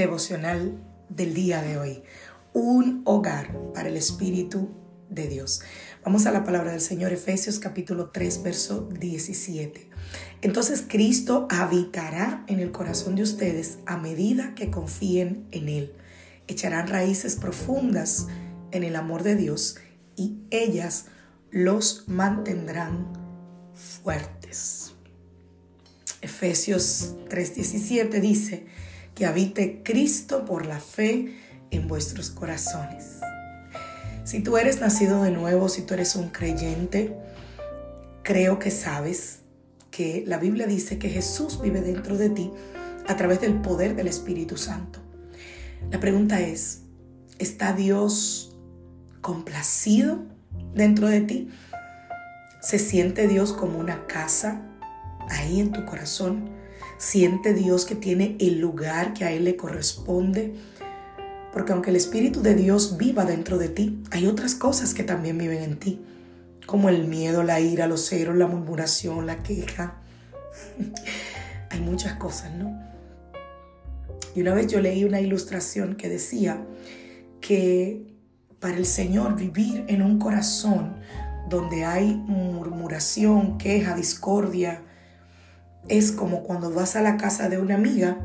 Devocional del día de hoy. Un hogar para el Espíritu de Dios. Vamos a la palabra del Señor, Efesios capítulo 3, verso 17. Entonces Cristo habitará en el corazón de ustedes a medida que confíen en Él. Echarán raíces profundas en el amor de Dios y ellas los mantendrán fuertes. Efesios 3:17 dice, que habite Cristo por la fe en vuestros corazones. Si tú eres nacido de nuevo, si tú eres un creyente, creo que sabes que la Biblia dice que Jesús vive dentro de ti a través del poder del Espíritu Santo. La pregunta es, ¿está Dios complacido dentro de ti? ¿Se siente Dios como una casa ahí en tu corazón? Siente Dios que tiene el lugar que a Él le corresponde. Porque aunque el Espíritu de Dios viva dentro de ti, hay otras cosas que también viven en ti, como el miedo, la ira, los ceros, la murmuración, la queja. hay muchas cosas, ¿no? Y una vez yo leí una ilustración que decía que para el Señor vivir en un corazón donde hay murmuración, queja, discordia, es como cuando vas a la casa de una amiga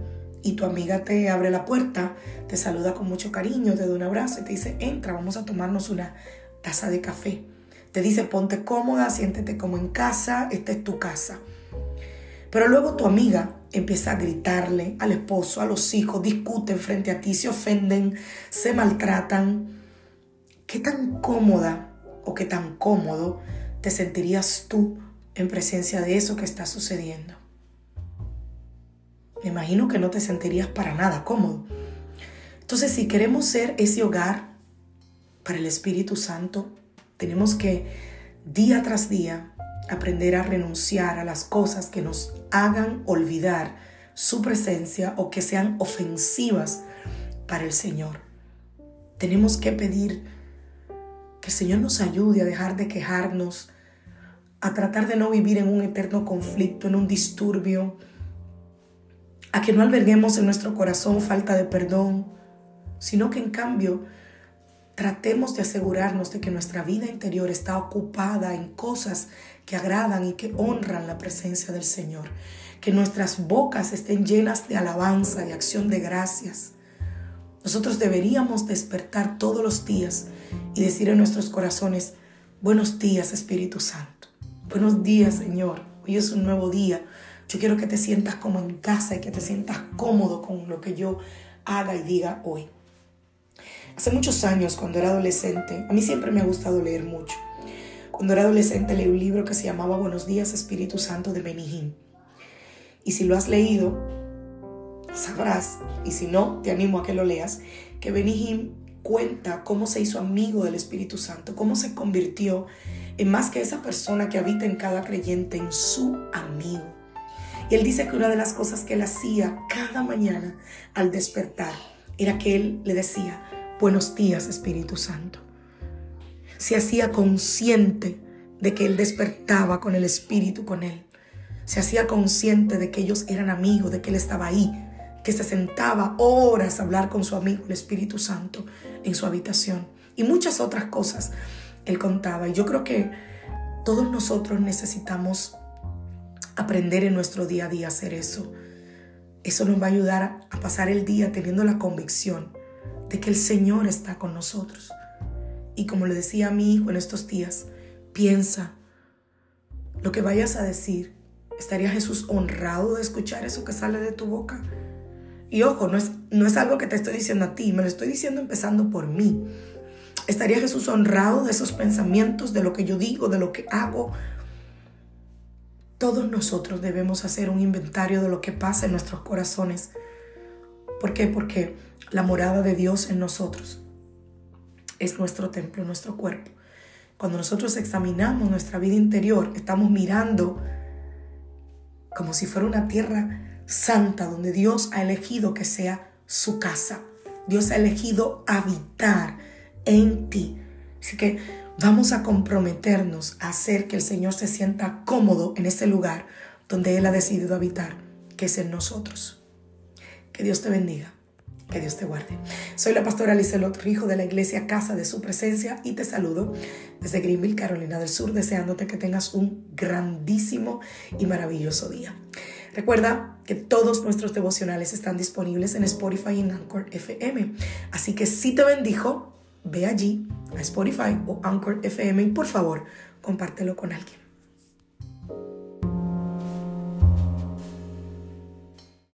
y tu amiga te abre la puerta, te saluda con mucho cariño, te da un abrazo y te dice, entra, vamos a tomarnos una taza de café. Te dice, ponte cómoda, siéntete como en casa, esta es tu casa. Pero luego tu amiga empieza a gritarle al esposo, a los hijos, discuten frente a ti, se ofenden, se maltratan. ¿Qué tan cómoda o qué tan cómodo te sentirías tú en presencia de eso que está sucediendo? Me imagino que no te sentirías para nada cómodo. Entonces, si queremos ser ese hogar para el Espíritu Santo, tenemos que día tras día aprender a renunciar a las cosas que nos hagan olvidar su presencia o que sean ofensivas para el Señor. Tenemos que pedir que el Señor nos ayude a dejar de quejarnos, a tratar de no vivir en un eterno conflicto, en un disturbio, a que no alberguemos en nuestro corazón falta de perdón, sino que en cambio tratemos de asegurarnos de que nuestra vida interior está ocupada en cosas que agradan y que honran la presencia del Señor. Que nuestras bocas estén llenas de alabanza, y acción de gracias. Nosotros deberíamos despertar todos los días y decir en nuestros corazones, buenos días Espíritu Santo, buenos días Señor, hoy es un nuevo día, yo quiero que te sientas como en casa y que te sientas cómodo con lo que yo haga y diga hoy. Hace muchos años, cuando era adolescente, a mí siempre me ha gustado leer mucho. Cuando era adolescente leí un libro que se llamaba Buenos días Espíritu Santo de Benihim. Y si lo has leído, sabrás, y si no, te animo a que lo leas, que Benihim cuenta cómo se hizo amigo del Espíritu Santo, cómo se convirtió en más que esa persona que habita en cada creyente, en su amigo. Y él dice que una de las cosas que él hacía cada mañana al despertar era que él le decía, buenos días Espíritu Santo. Se hacía consciente de que él despertaba con el Espíritu con él. Se hacía consciente de que ellos eran amigos, de que él estaba ahí, que se sentaba horas a hablar con su amigo el Espíritu Santo en su habitación. Y muchas otras cosas él contaba. Y yo creo que todos nosotros necesitamos aprender en nuestro día a día a hacer eso. Eso nos va a ayudar a pasar el día teniendo la convicción de que el Señor está con nosotros. Y como le decía a mi hijo en estos días, piensa lo que vayas a decir. ¿Estaría Jesús honrado de escuchar eso que sale de tu boca? Y ojo, no es, no es algo que te estoy diciendo a ti, me lo estoy diciendo empezando por mí. ¿Estaría Jesús honrado de esos pensamientos, de lo que yo digo, de lo que hago? Todos nosotros debemos hacer un inventario de lo que pasa en nuestros corazones. ¿Por qué? Porque la morada de Dios en nosotros es nuestro templo, nuestro cuerpo. Cuando nosotros examinamos nuestra vida interior, estamos mirando como si fuera una tierra santa donde Dios ha elegido que sea su casa. Dios ha elegido habitar en ti. Así que vamos a comprometernos a hacer que el Señor se sienta cómodo en ese lugar donde Él ha decidido habitar, que es en nosotros. Que Dios te bendiga. Que Dios te guarde. Soy la pastora Lizelot Rijo de la iglesia Casa de Su Presencia y te saludo desde Greenville, Carolina del Sur, deseándote que tengas un grandísimo y maravilloso día. Recuerda que todos nuestros devocionales están disponibles en Spotify y en Anchor FM. Así que si te bendijo, ve allí a Spotify o Anchor FM y por favor compártelo con alguien.